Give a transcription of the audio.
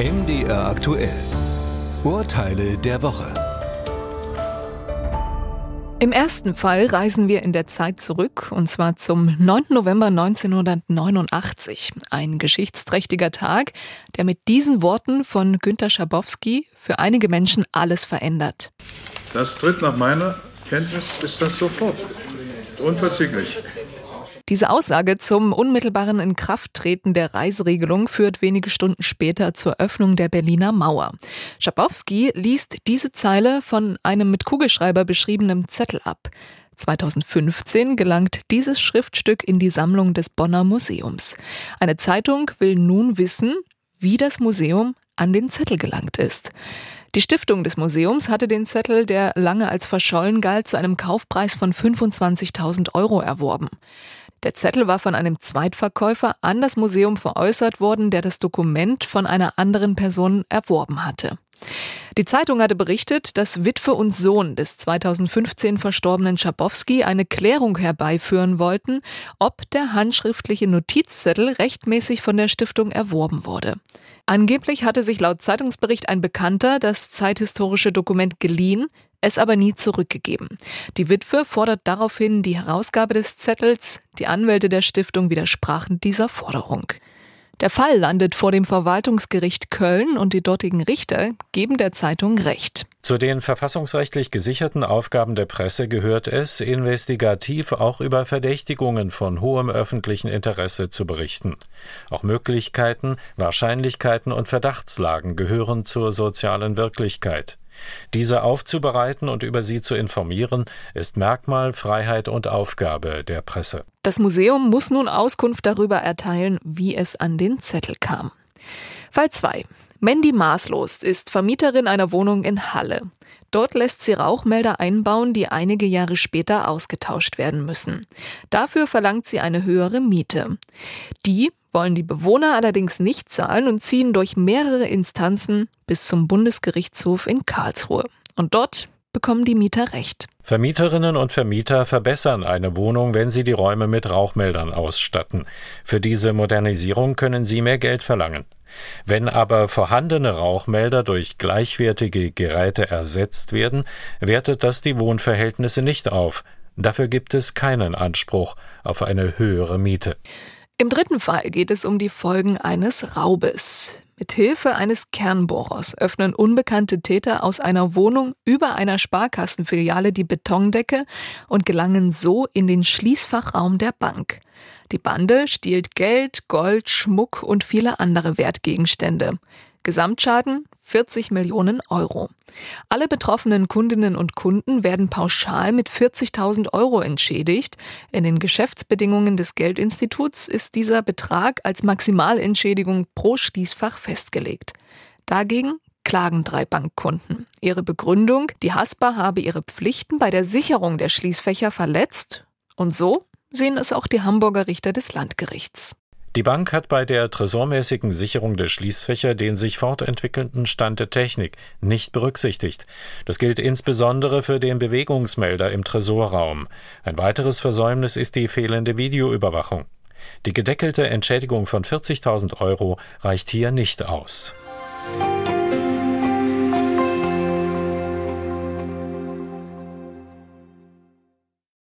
MDR aktuell. Urteile der Woche. Im ersten Fall reisen wir in der Zeit zurück, und zwar zum 9. November 1989. Ein geschichtsträchtiger Tag, der mit diesen Worten von Günter Schabowski für einige Menschen alles verändert. Das tritt nach meiner Kenntnis ist das sofort. Unverzüglich. Diese Aussage zum unmittelbaren Inkrafttreten der Reiseregelung führt wenige Stunden später zur Öffnung der Berliner Mauer. Schabowski liest diese Zeile von einem mit Kugelschreiber beschriebenen Zettel ab. 2015 gelangt dieses Schriftstück in die Sammlung des Bonner Museums. Eine Zeitung will nun wissen, wie das Museum an den Zettel gelangt ist. Die Stiftung des Museums hatte den Zettel, der lange als verschollen galt, zu einem Kaufpreis von 25.000 Euro erworben. Der Zettel war von einem Zweitverkäufer an das Museum veräußert worden, der das Dokument von einer anderen Person erworben hatte. Die Zeitung hatte berichtet, dass Witwe und Sohn des 2015 verstorbenen Schabowski eine Klärung herbeiführen wollten, ob der handschriftliche Notizzettel rechtmäßig von der Stiftung erworben wurde. Angeblich hatte sich laut Zeitungsbericht ein Bekannter das zeithistorische Dokument geliehen, es aber nie zurückgegeben. Die Witwe fordert daraufhin die Herausgabe des Zettels. Die Anwälte der Stiftung widersprachen dieser Forderung. Der Fall landet vor dem Verwaltungsgericht Köln und die dortigen Richter geben der Zeitung Recht. Zu den verfassungsrechtlich gesicherten Aufgaben der Presse gehört es, investigativ auch über Verdächtigungen von hohem öffentlichen Interesse zu berichten. Auch Möglichkeiten, Wahrscheinlichkeiten und Verdachtslagen gehören zur sozialen Wirklichkeit. Diese aufzubereiten und über sie zu informieren, ist Merkmal, Freiheit und Aufgabe der Presse. Das Museum muss nun Auskunft darüber erteilen, wie es an den Zettel kam. Fall 2. Mandy Maßlos ist Vermieterin einer Wohnung in Halle. Dort lässt sie Rauchmelder einbauen, die einige Jahre später ausgetauscht werden müssen. Dafür verlangt sie eine höhere Miete. Die wollen die Bewohner allerdings nicht zahlen und ziehen durch mehrere Instanzen bis zum Bundesgerichtshof in Karlsruhe. Und dort bekommen die Mieter Recht. Vermieterinnen und Vermieter verbessern eine Wohnung, wenn sie die Räume mit Rauchmeldern ausstatten. Für diese Modernisierung können sie mehr Geld verlangen. Wenn aber vorhandene Rauchmelder durch gleichwertige Geräte ersetzt werden, wertet das die Wohnverhältnisse nicht auf. Dafür gibt es keinen Anspruch auf eine höhere Miete. Im dritten Fall geht es um die Folgen eines Raubes. Mit Hilfe eines Kernbohrers öffnen unbekannte Täter aus einer Wohnung über einer Sparkassenfiliale die Betondecke und gelangen so in den Schließfachraum der Bank. Die Bande stiehlt Geld, Gold, Schmuck und viele andere Wertgegenstände. Gesamtschaden 40 Millionen Euro. Alle betroffenen Kundinnen und Kunden werden pauschal mit 40.000 Euro entschädigt. In den Geschäftsbedingungen des Geldinstituts ist dieser Betrag als Maximalentschädigung pro Schließfach festgelegt. Dagegen klagen drei Bankkunden. Ihre Begründung, die Haspa habe ihre Pflichten bei der Sicherung der Schließfächer verletzt. Und so sehen es auch die Hamburger Richter des Landgerichts. Die Bank hat bei der tresormäßigen Sicherung der Schließfächer den sich fortentwickelnden Stand der Technik nicht berücksichtigt. Das gilt insbesondere für den Bewegungsmelder im Tresorraum. Ein weiteres Versäumnis ist die fehlende Videoüberwachung. Die gedeckelte Entschädigung von 40.000 Euro reicht hier nicht aus.